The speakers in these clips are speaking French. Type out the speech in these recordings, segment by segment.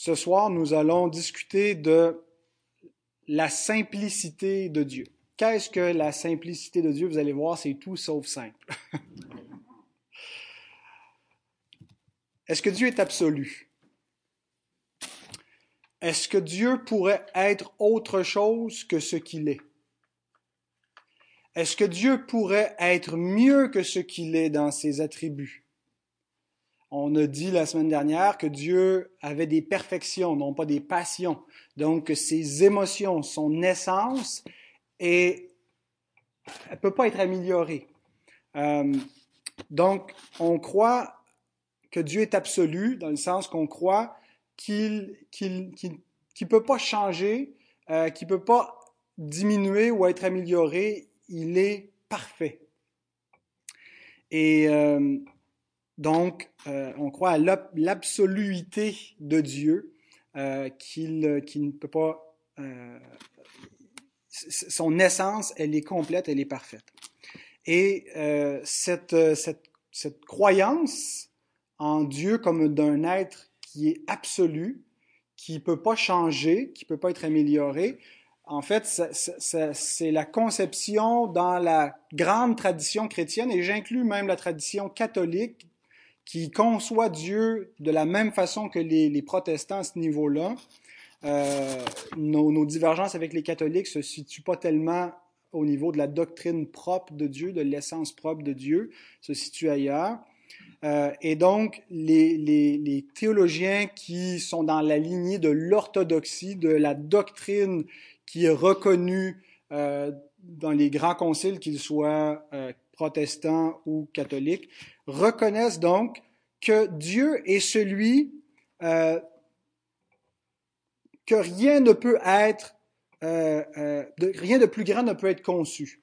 Ce soir, nous allons discuter de la simplicité de Dieu. Qu'est-ce que la simplicité de Dieu? Vous allez voir, c'est tout sauf simple. Est-ce que Dieu est absolu? Est-ce que Dieu pourrait être autre chose que ce qu'il est? Est-ce que Dieu pourrait être mieux que ce qu'il est dans ses attributs? On a dit la semaine dernière que Dieu avait des perfections, non pas des passions. Donc, que ses émotions, son essence, et elle ne peut pas être améliorée. Euh, donc, on croit que Dieu est absolu, dans le sens qu'on croit qu'il ne peut pas changer, euh, qu'il ne peut pas diminuer ou être amélioré, il est parfait. Et euh, donc, euh, on croit à l'absoluité de Dieu, euh, qu'il ne peut pas... son essence, elle est complète, elle est parfaite. Et cette, cette, cette croyance en Dieu comme d'un être qui est absolu, qui ne peut pas changer, qui ne peut pas être amélioré, en fait, c'est la conception dans la grande tradition chrétienne, et j'inclus même la tradition catholique, qui conçoit Dieu de la même façon que les, protestants à ce niveau-là. Euh, nos, nos, divergences avec les catholiques se situent pas tellement au niveau de la doctrine propre de Dieu, de l'essence propre de Dieu, se situent ailleurs. Euh, et donc, les, les, les, théologiens qui sont dans la lignée de l'orthodoxie, de la doctrine qui est reconnu euh, dans les grands conciles, qu'ils soient euh, protestants ou catholiques, reconnaissent donc que Dieu est celui euh, que rien ne peut être, euh, euh, rien de plus grand ne peut être conçu.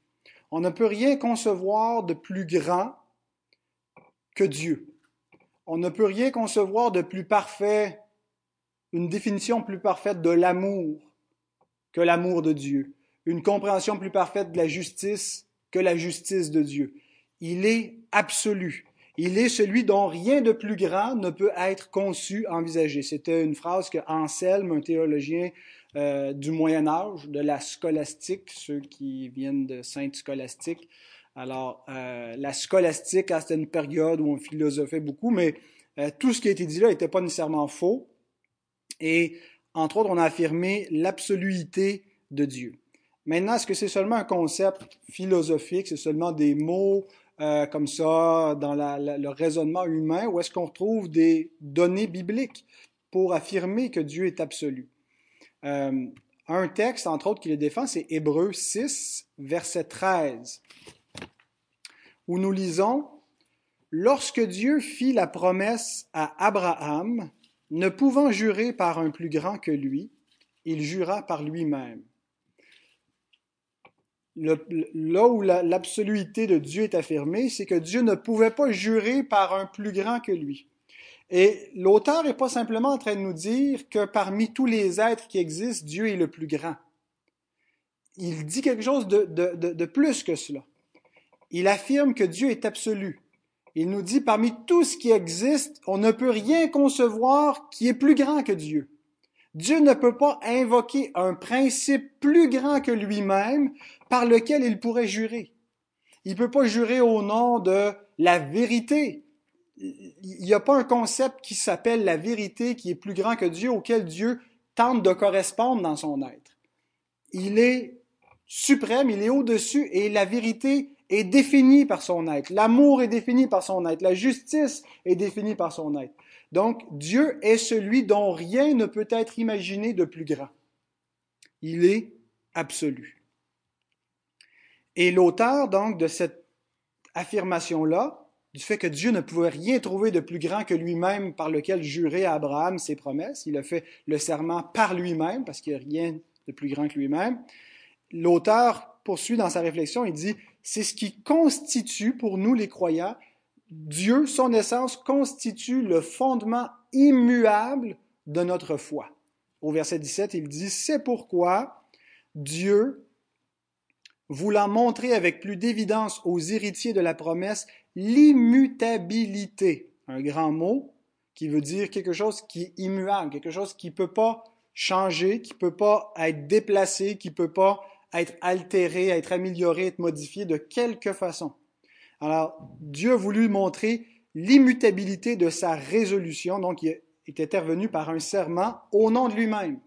On ne peut rien concevoir de plus grand que Dieu. On ne peut rien concevoir de plus parfait, une définition plus parfaite de l'amour que l'amour de Dieu, une compréhension plus parfaite de la justice que la justice de Dieu. Il est absolu. Il est celui dont rien de plus grand ne peut être conçu, envisagé. C'était une phrase que Anselme, un théologien euh, du Moyen Âge, de la scolastique, ceux qui viennent de Sainte Scolastique. Alors, euh, la scolastique, c'était une période où on philosophait beaucoup, mais euh, tout ce qui a été dit là n'était pas nécessairement faux. Et entre autres, on a affirmé l'absoluité de Dieu. Maintenant, est-ce que c'est seulement un concept philosophique, c'est seulement des mots euh, comme ça dans le raisonnement humain, ou est-ce qu'on retrouve des données bibliques pour affirmer que Dieu est absolu? Euh, un texte, entre autres, qui le défend, c'est Hébreu 6, verset 13, où nous lisons Lorsque Dieu fit la promesse à Abraham, ne pouvant jurer par un plus grand que lui, il jura par lui-même. Là où l'absoluité de Dieu est affirmée, c'est que Dieu ne pouvait pas jurer par un plus grand que lui. Et l'auteur n'est pas simplement en train de nous dire que parmi tous les êtres qui existent, Dieu est le plus grand. Il dit quelque chose de, de plus que cela. Il affirme que Dieu est absolu, il nous dit, parmi tout ce qui existe, on ne peut rien concevoir qui est plus grand que Dieu. Dieu ne peut pas invoquer un principe plus grand que lui-même par lequel il pourrait jurer. Il ne peut pas jurer au nom de la vérité. Il n'y a pas un concept qui s'appelle la vérité qui est plus grand que Dieu, auquel Dieu tente de correspondre dans son être. Il est suprême, il est au-dessus, et la vérité est défini par son être. L'amour est défini par son être. La justice est définie par son être. Donc, Dieu est celui dont rien ne peut être imaginé de plus grand. Il est absolu. Et l'auteur, donc, de cette affirmation-là, du fait que Dieu ne pouvait rien trouver de plus grand que lui-même par lequel jurer à Abraham ses promesses, il a fait le serment par lui-même, parce qu'il n'y a rien de plus grand que lui-même, l'auteur poursuit dans sa réflexion, il dit, c'est ce qui constitue pour nous les croyants, Dieu, son essence, constitue le fondement immuable de notre foi. Au verset 17, il dit, c'est pourquoi Dieu, voulant montrer avec plus d'évidence aux héritiers de la promesse l'immutabilité, un grand mot, qui veut dire quelque chose qui est immuable, quelque chose qui ne peut pas changer, qui ne peut pas être déplacé, qui ne peut pas être altéré, être amélioré, être modifié de quelque façon. Alors, Dieu a voulu montrer l'immutabilité de sa résolution, donc il est intervenu par un serment au nom de lui-même.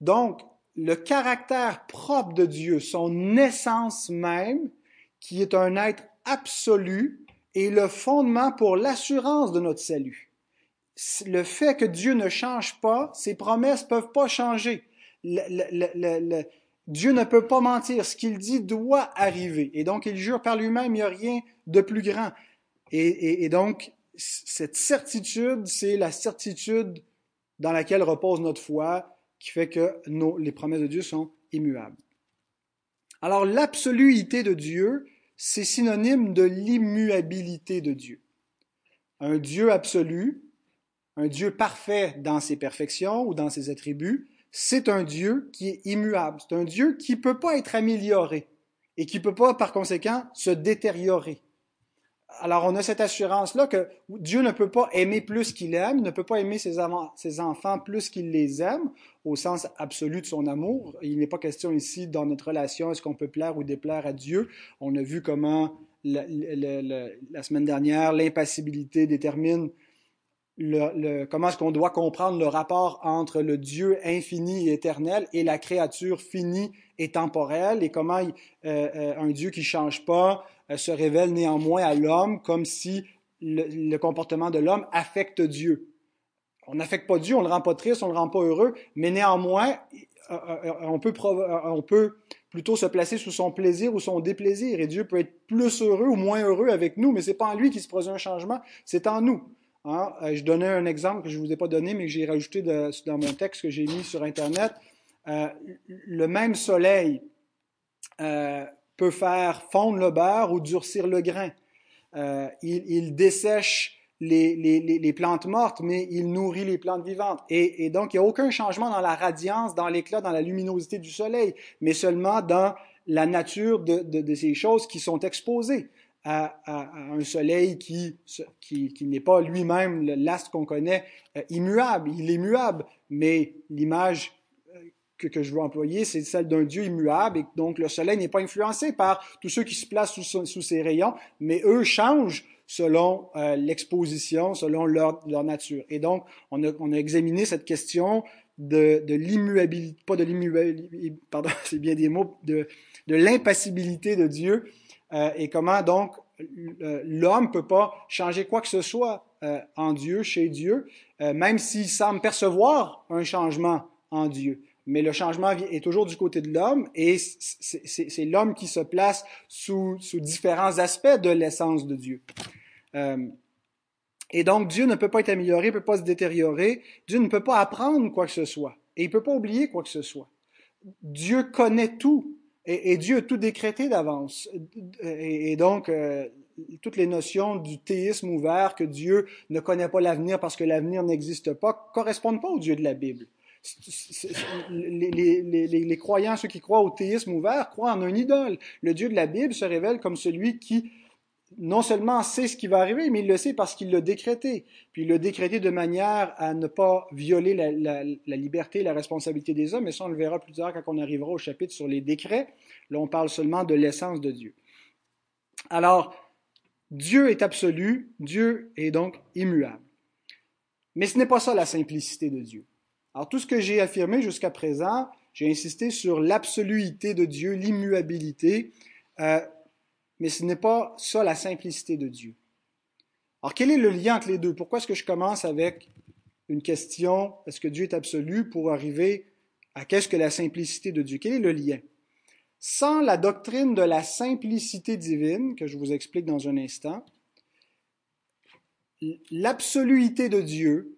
Donc, le caractère propre de Dieu, son essence même, qui est un être absolu, est le fondement pour l'assurance de notre salut. Le fait que Dieu ne change pas, ses promesses ne peuvent pas changer. Dieu ne peut pas mentir. Ce qu'il dit doit arriver. Et donc, il jure par lui-même, il n'y a rien de plus grand. Et, donc, cette certitude, c'est la certitude dans laquelle repose notre foi, qui fait que les promesses de Dieu sont immuables. Alors, l'absoluité de Dieu, c'est synonyme de l'immuabilité de Dieu. Un Dieu absolu, un Dieu parfait dans ses perfections ou dans ses attributs, c'est un Dieu qui est immuable. C'est un Dieu qui ne peut pas être amélioré et qui ne peut pas, par conséquent, se détériorer alors on a cette assurance-là que Dieu ne peut pas aimer plus qu'il aime, ne peut pas aimer ses, enfants plus qu'il les aime, au sens absolu de son amour. Il n'est pas question ici, dans notre relation, est-ce qu'on peut plaire ou déplaire à Dieu. On a vu comment la, semaine dernière, l'impassibilité détermine comment est-ce qu'on doit comprendre le rapport entre le Dieu infini et éternel et la créature finie et temporelle, et comment euh, euh, un Dieu qui change pas, se révèle néanmoins à l'homme comme si le, comportement de l'homme affecte Dieu. On n'affecte pas Dieu, on ne le rend pas triste, on ne le rend pas heureux, mais néanmoins, euh, euh, on peut, euh, on peut plutôt se placer sous son plaisir ou son déplaisir. Et Dieu peut être plus heureux ou moins heureux avec nous, mais c'est pas en lui qui se produit un changement, c'est en nous. Hein? Je donnais un exemple que je ne vous ai pas donné, mais que j'ai rajouté dans mon texte que j'ai mis sur Internet. le même soleil peut faire fondre le beurre ou durcir le grain. Euh, il, il, dessèche les, les, les, plantes mortes, mais il nourrit les plantes vivantes. Et, et donc, il n'y a aucun changement dans la radiance, dans l'éclat, dans la luminosité du soleil, mais seulement dans la nature de, de, de ces choses qui sont exposées à, à, un soleil qui, qui, qui n'est pas lui-même l'astre qu'on connaît euh, immuable. Il est muable, mais l'image que, je veux employer, c'est celle d'un Dieu immuable, et donc le soleil n'est pas influencé par tous ceux qui se placent sous, sous ses rayons, mais eux changent selon euh, l'exposition, selon leur, leur, nature. Et donc, on a, on a examiné cette question de, de l'immuabilité, pas de l'immuabilité, pardon, c'est bien des mots, de, de l'impassibilité de Dieu, euh, et comment donc euh, l'homme peut pas changer quoi que ce soit euh, en Dieu, chez Dieu, euh, même s'il semble percevoir un changement en Dieu mais le changement est toujours du côté de l'homme et c'est l'homme qui se place sous, différents aspects de l'essence de Dieu. Euh, et donc Dieu ne peut pas être amélioré, ne peut pas se détériorer, Dieu ne peut pas apprendre quoi que ce soit et il ne peut pas oublier quoi que ce soit. Dieu connaît tout et, Dieu a tout décrété d'avance. Et, et, donc, euh, toutes les notions du théisme ouvert, que Dieu ne connaît pas l'avenir parce que l'avenir n'existe pas, correspondent pas au Dieu de la Bible les, croyants, ceux qui croient au théisme ouvert, croient en un idole. Le Dieu de la Bible se révèle comme celui qui non seulement sait ce qui va arriver, mais il le sait parce qu'il l'a décrété. Puis il l'a décrété de manière à ne pas violer la, liberté et la responsabilité des hommes. Et ça, on le verra plus tard quand on arrivera au chapitre sur les décrets. Là, on parle seulement de l'essence de Dieu. Alors, Dieu est absolu, Dieu est donc immuable. Mais ce n'est pas ça la simplicité de Dieu. Alors tout ce que j'ai affirmé jusqu'à présent, j'ai insisté sur l'absoluité de Dieu, l'immuabilité, euh, mais ce n'est pas ça la simplicité de Dieu. Alors quel est le lien entre les deux? Pourquoi est-ce que je commence avec une question, est-ce que Dieu est absolu, pour arriver à qu'est-ce que la simplicité de Dieu? Quel est le lien? Sans la doctrine de la simplicité divine, que je vous explique dans un instant, l'absoluité de Dieu,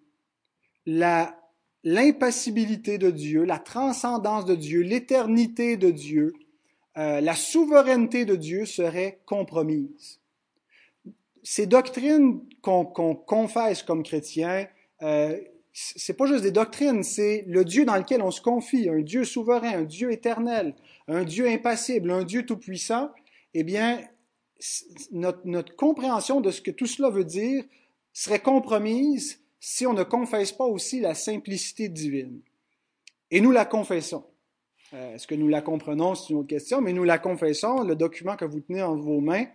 la l'impassibilité de Dieu, la transcendance de Dieu, l'éternité de Dieu, euh, la souveraineté de Dieu seraient compromises. Ces doctrines qu'on confesse comme chrétiens, euh, c'est pas juste des doctrines, c'est le Dieu dans lequel on se confie, un Dieu souverain, un Dieu éternel, un Dieu impassible, un Dieu tout-puissant. Eh bien, notre compréhension de ce que tout cela veut dire serait compromise si on ne confesse pas aussi la simplicité divine. Et nous la confessons. Euh, est-ce que nous la comprenons, c'est une autre question, mais nous la confessons. Le document que vous tenez en vos mains,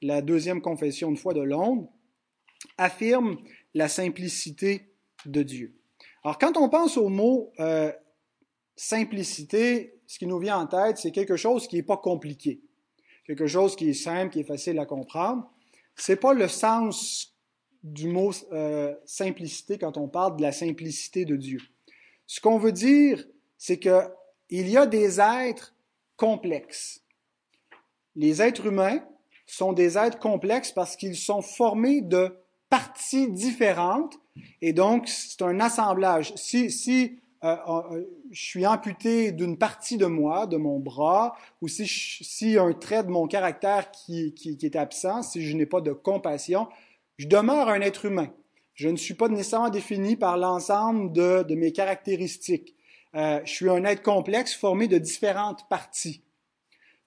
la deuxième confession de foi de Londres, affirme la simplicité de Dieu. Alors, quand on pense au mot euh, simplicité, ce qui nous vient en tête, c'est quelque chose qui n'est pas compliqué, quelque chose qui est simple, qui est facile à comprendre. C'est pas le sens du mot euh, simplicité quand on parle de la simplicité de Dieu. Ce qu'on veut dire, c'est que il y a des êtres complexes. Les êtres humains sont des êtres complexes parce qu'ils sont formés de parties différentes et donc c'est un assemblage. Si, si euh, euh, je suis amputé d'une partie de moi, de mon bras, ou si, un trait de mon caractère qui, qui est absent, si je n'ai pas de compassion, je demeure un être humain. Je ne suis pas nécessairement défini par l'ensemble de, mes caractéristiques. Euh, je suis un être complexe formé de différentes parties.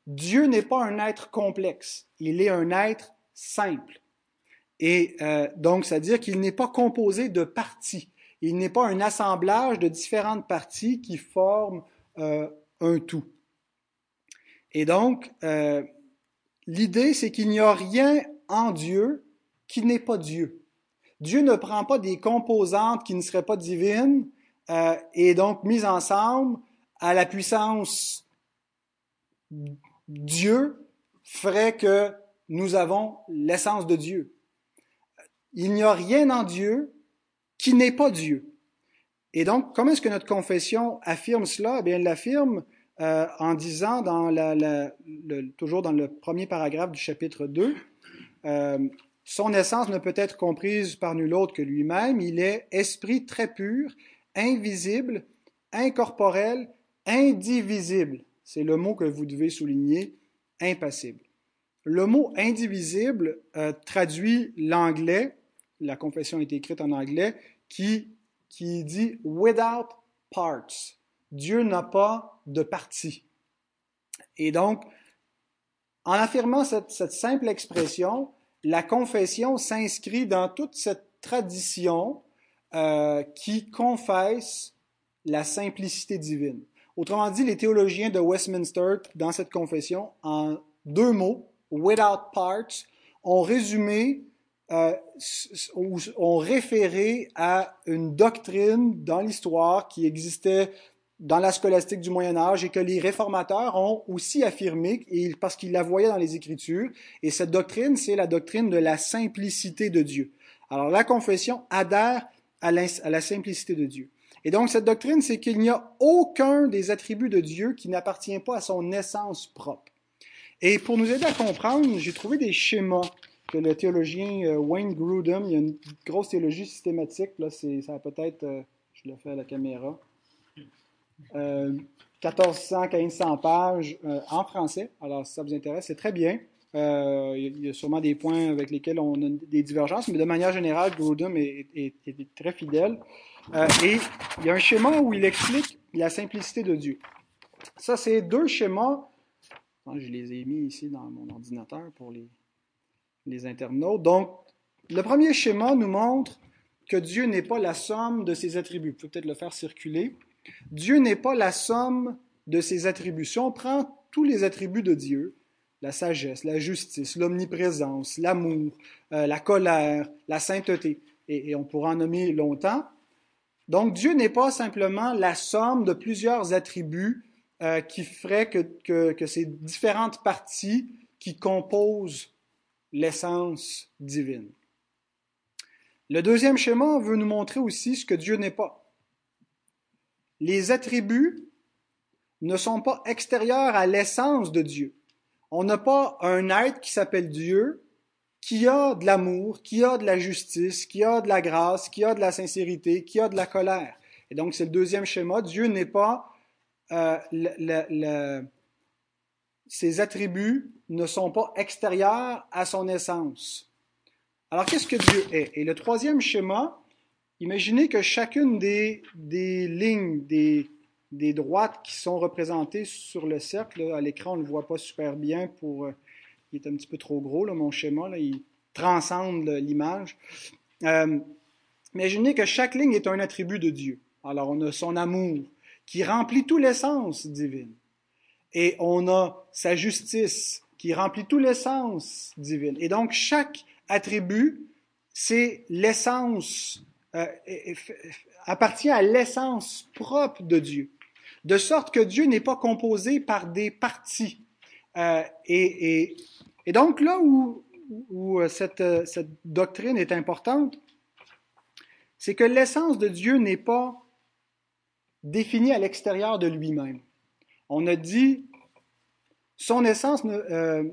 Dieu n'est pas un être complexe, il est un être simple. Et euh, donc, c'est-à-dire qu'il n'est pas composé de parties. Il n'est pas un assemblage de différentes parties qui forment euh, un tout. Et donc, l'idée, c'est qu'il n'y a rien en Dieu qui n'est pas Dieu. Dieu ne prend pas des composantes qui ne seraient pas divines euh, et donc mises ensemble à la puissance Dieu ferait que nous avons l'essence de Dieu. Il n'y a rien en Dieu qui n'est pas Dieu. Et donc, comment est-ce que notre confession affirme cela? Eh bien, elle l'affirme euh, en disant, toujours dans le premier paragraphe du chapitre 2, euh, son essence ne peut être comprise par nul autre que lui-même. Il est esprit très pur, invisible, incorporel, indivisible. C'est le mot que vous devez souligner, impassible. Le mot indivisible euh, traduit l'anglais, la confession est écrite en anglais, qui, qui dit without parts. Dieu n'a pas de partie. Et donc, en affirmant cette, cette simple expression, la confession s'inscrit dans toute cette tradition euh, qui confesse la simplicité divine. Autrement dit, les théologiens de Westminster, dans cette confession, en deux mots, without parts, ont résumé euh, ont référé à une doctrine dans l'histoire qui existait dans la scolastique du Moyen Âge et que les réformateurs ont aussi affirmé parce qu'ils la voyaient dans les Écritures. Et cette doctrine, c'est la doctrine de la simplicité de Dieu. Alors la confession adhère à la simplicité de Dieu. Et donc cette doctrine, c'est qu'il n'y a aucun des attributs de Dieu qui n'appartient pas à son essence propre. Et pour nous aider à comprendre, j'ai trouvé des schémas que le théologien euh, Wayne Grudem, il y a une grosse théologie systématique, là, ça peut-être, euh, je le fais à la caméra, euh, 1400, 1500 pages euh, en français. Alors, si ça vous intéresse, c'est très bien. Euh, il y a sûrement des points avec lesquels on a des divergences, mais de manière générale, Grudem est, très fidèle. et il y a un schéma où il explique la simplicité de Dieu. Ça, c'est deux schémas. Je les ai mis ici dans mon ordinateur pour les, les internautes. Donc, le premier schéma nous montre que Dieu n'est pas la somme de ses attributs. Vous pouvez peut-être le faire circuler. Dieu n'est pas la somme de ses attributs. Si on prend tous les attributs de Dieu, la sagesse, la justice, l'omniprésence, l'amour, euh, la colère, la sainteté, et, on pourra en nommer longtemps. Donc Dieu n'est pas simplement la somme de plusieurs attributs euh, qui feraient que, que, que, ces différentes parties qui composent l'essence divine. Le deuxième schéma veut nous montrer aussi ce que Dieu n'est pas. Les attributs ne sont pas extérieurs à l'essence de Dieu. On n'a pas un être qui s'appelle Dieu, qui a de l'amour, qui a de la justice, qui a de la grâce, qui a de la sincérité, qui a de la colère. Et donc, c'est le deuxième schéma. Dieu n'est pas euh, ses attributs ne sont pas extérieurs à son essence. Alors, qu'est-ce que Dieu est? Et le troisième schéma, imaginez que chacune des, des lignes, des, des droites qui sont représentées sur le cercle, à l'écran, on ne le voit pas super bien pour... Euh, il est un petit peu trop gros, là, mon schéma, là, il transcende l'image. euh, imaginez que chaque ligne est un attribut de Dieu. Alors, on a son amour qui remplit tout l'essence divine. Et on a sa justice qui remplit tout l'essence divine. Et donc, chaque attribut, c'est l'essence, euh, appartient à l'essence propre de Dieu. De sorte que Dieu n'est pas composé par des parties. Euh, et, donc, là où, où cette, doctrine est importante, c'est que l'essence de Dieu n'est pas définie à l'extérieur de lui-même. On a dit, son essence, euh,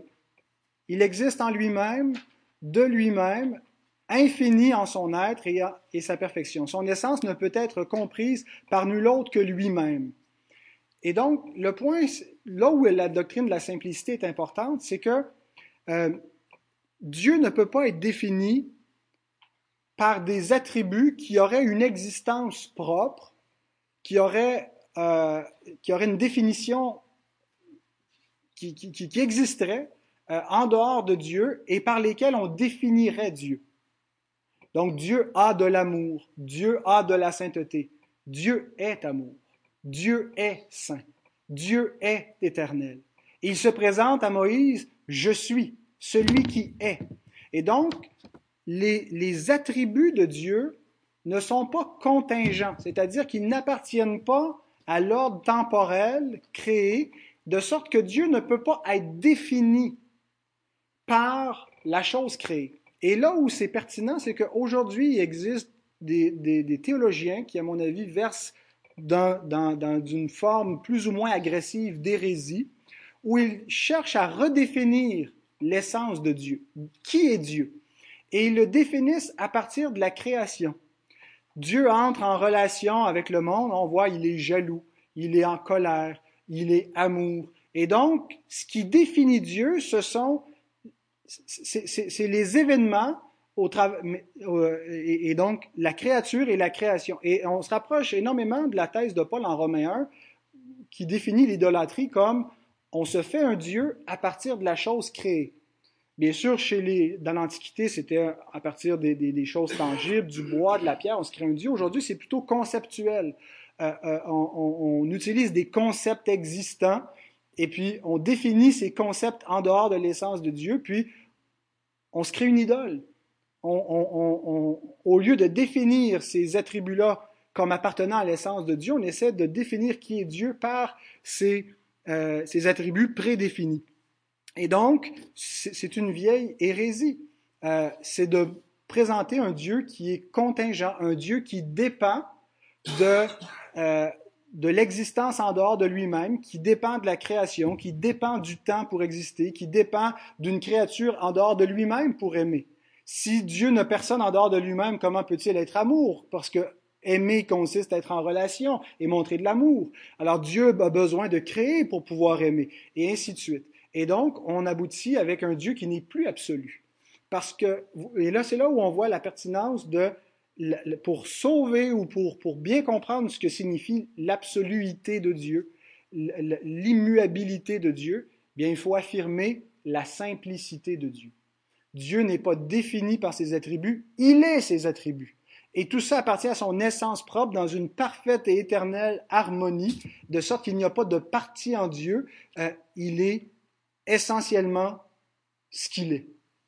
il existe en lui-même, de lui-même, infini en son être et, sa perfection. Son essence ne peut être comprise par nul autre que lui-même. Et donc, le point, là où la doctrine de la simplicité est importante, c'est que euh, Dieu ne peut pas être défini par des attributs qui auraient une existence propre, qui auraient, euh, une définition qui existerait euh, en dehors de Dieu et par lesquels on définirait Dieu. Donc Dieu a de l'amour, Dieu a de la sainteté, Dieu est amour, Dieu est saint, Dieu est éternel. Il se présente à Moïse, je suis celui qui est. Et donc, les, les attributs de Dieu ne sont pas contingents, c'est-à-dire qu'ils n'appartiennent pas à l'ordre temporel créé, de sorte que Dieu ne peut pas être défini par la chose créée. Et là où c'est pertinent, c'est qu'aujourd'hui, il existe des, théologiens qui, à mon avis, versent dans, forme plus ou moins agressive d'hérésie, où ils cherchent à redéfinir l'essence de Dieu. Qui est Dieu? Et ils le définissent à partir de la création. Dieu entre en relation avec le monde, on voit, il est jaloux, il est en colère, il est amour. Et donc, ce qui définit Dieu, ce sont c'est les événements au euh, et, et, donc la créature et la création. Et on se rapproche énormément de la thèse de Paul en Romains 1 qui définit l'idolâtrie comme on se fait un Dieu à partir de la chose créée. Bien sûr, chez les, dans l'Antiquité, c'était à partir des, choses tangibles, du bois, de la pierre, on se crée un Dieu. Aujourd'hui, c'est plutôt conceptuel. Euh, euh, on, on, utilise des concepts existants et puis on définit ces concepts en dehors de l'essence de Dieu, puis on se crée une idole. Au lieu de définir ces attributs-là comme appartenant à l'essence de Dieu, on essaie de définir qui est Dieu par ces, euh, attributs prédéfinis. Et donc, c'est une vieille hérésie. Euh, c'est de présenter un Dieu qui est contingent, un Dieu qui dépend de, euh, de l'existence en dehors de lui-même, qui dépend de la création, qui dépend du temps pour exister, qui dépend d'une créature en dehors de lui-même pour aimer. Si Dieu n'a personne en dehors de lui-même, comment peut-il être amour? Parce que aimer consiste à être en relation et montrer de l'amour. Alors Dieu a besoin de créer pour pouvoir aimer, et ainsi de suite. Et donc, on aboutit avec un Dieu qui n'est plus absolu. Parce que, et là, c'est là où on voit la pertinence de pour sauver ou pour, pour bien comprendre ce que signifie l'absoluité de Dieu, l'immuabilité de Dieu, bien il faut affirmer la simplicité de Dieu. Dieu n'est pas défini par ses attributs, il est ses attributs. Et tout ça appartient à son essence propre dans une parfaite et éternelle harmonie, de sorte qu'il n'y a pas de partie en Dieu, euh, il est essentiellement ce qu'il est.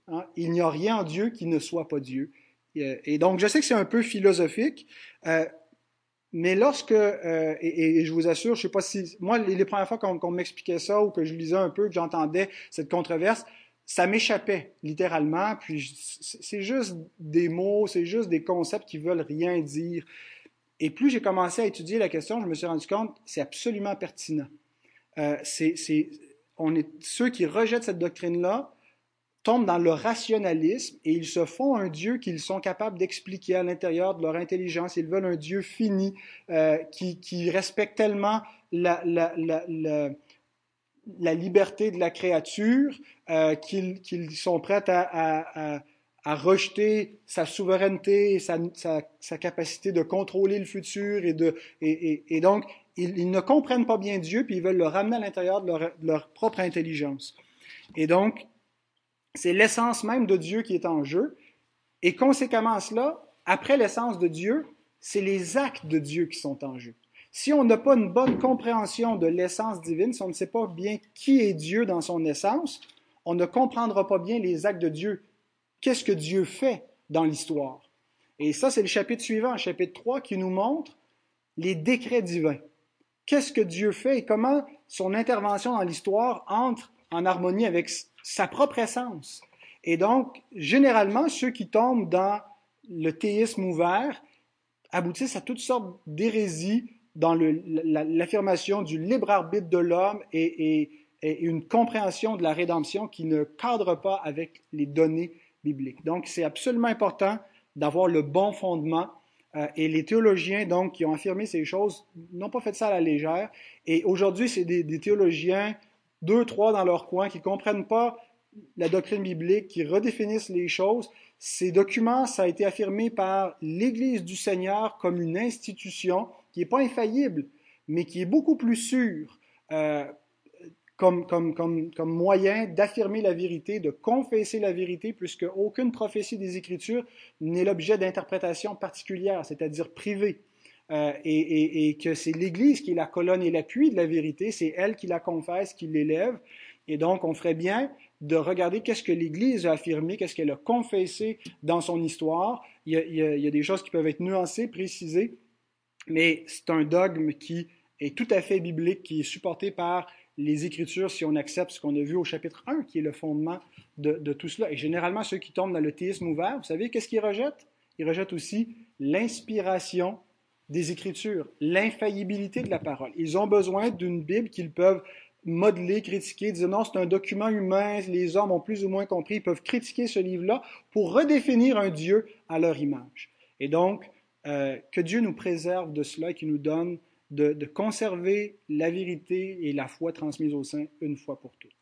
Hein. Il n'y a rien en Dieu qui ne soit pas Dieu. Et donc, je sais que c'est un peu philosophique, euh, mais lorsque, euh, et, je vous assure, je sais pas si, moi, les, les premières fois qu'on m'expliquait ça ou que je lisais un peu, que j'entendais cette controverse, ça m'échappait littéralement, puis c'est juste des mots, c'est juste des concepts qui veulent rien dire. Et plus j'ai commencé à étudier la question, je me suis rendu compte, c'est absolument pertinent. Euh, c'est, on est ceux qui rejettent cette doctrine-là tombent dans le rationalisme et ils se font un Dieu qu'ils sont capables d'expliquer à l'intérieur de leur intelligence. Ils veulent un Dieu fini euh, qui, qui, respecte tellement la, la, la, la, liberté de la créature euh, qu'ils qu'ils sont prêts à, à, à, rejeter sa souveraineté et sa, sa, sa, capacité de contrôler le futur. Et, de, et, et, donc, ils, ne comprennent pas bien Dieu, puis ils veulent le ramener à l'intérieur de leur, de leur propre intelligence. Et donc, c'est l'essence même de Dieu qui est en jeu. Et conséquemment cela, après l'essence de Dieu, c'est les actes de Dieu qui sont en jeu. Si on n'a pas une bonne compréhension de l'essence divine, si on ne sait pas bien qui est Dieu dans son essence, on ne comprendra pas bien les actes de Dieu. Qu'est-ce que Dieu fait dans l'histoire? Et ça, c'est le chapitre suivant, chapitre 3, qui nous montre les décrets divins. Qu'est-ce que Dieu fait et comment son intervention dans l'histoire entre en harmonie avec sa propre essence. Et donc, généralement, ceux qui tombent dans le théisme ouvert aboutissent à toutes sortes d'hérésies dans l'affirmation du libre arbitre de l'homme et, une compréhension de la rédemption qui ne cadre pas avec les données bibliques. Donc, c'est absolument important d'avoir le bon fondement. Euh, et les théologiens, donc, qui ont affirmé ces choses, n'ont pas fait ça à la légère. Et aujourd'hui, c'est des, des, théologiens, deux, trois dans leur coin, qui ne comprennent pas la doctrine biblique, qui redéfinissent les choses. Ces documents, ça a été affirmé par l'Église du Seigneur comme une institution qui n'est pas infaillible, mais qui est beaucoup plus sûre euh, comme, comme, moyen d'affirmer la vérité, de confesser la vérité, puisque aucune prophétie des Écritures n'est l'objet d'interprétation particulière, c'est-à-dire privée. Euh, et, que c'est l'Église qui est la colonne et l'appui de la vérité, c'est elle qui la confesse, qui l'élève. Et donc, on ferait bien de regarder qu'est-ce que l'Église a affirmé, qu'est-ce qu'elle a confessé dans son histoire. Il y, a, il y, a, des choses qui peuvent être nuancées, précisées, mais c'est un dogme qui est tout à fait biblique, qui est supporté par les Écritures si on accepte ce qu'on a vu au chapitre 1, qui est le fondement de, de, tout cela. Et généralement, ceux qui tombent dans le théisme ouvert, vous savez, qu'est-ce qu'ils rejettent? Ils rejettent aussi l'inspiration des Écritures, l'infaillibilité de la parole. Ils ont besoin d'une Bible qu'ils peuvent modeler, critiquer, dire non, c'est un document humain, les hommes ont plus ou moins compris, ils peuvent critiquer ce livre-là pour redéfinir un Dieu à leur image. Et donc, euh, que Dieu nous préserve de cela et qu'il nous donne de, de conserver la vérité et la foi transmise au sein une fois pour toutes.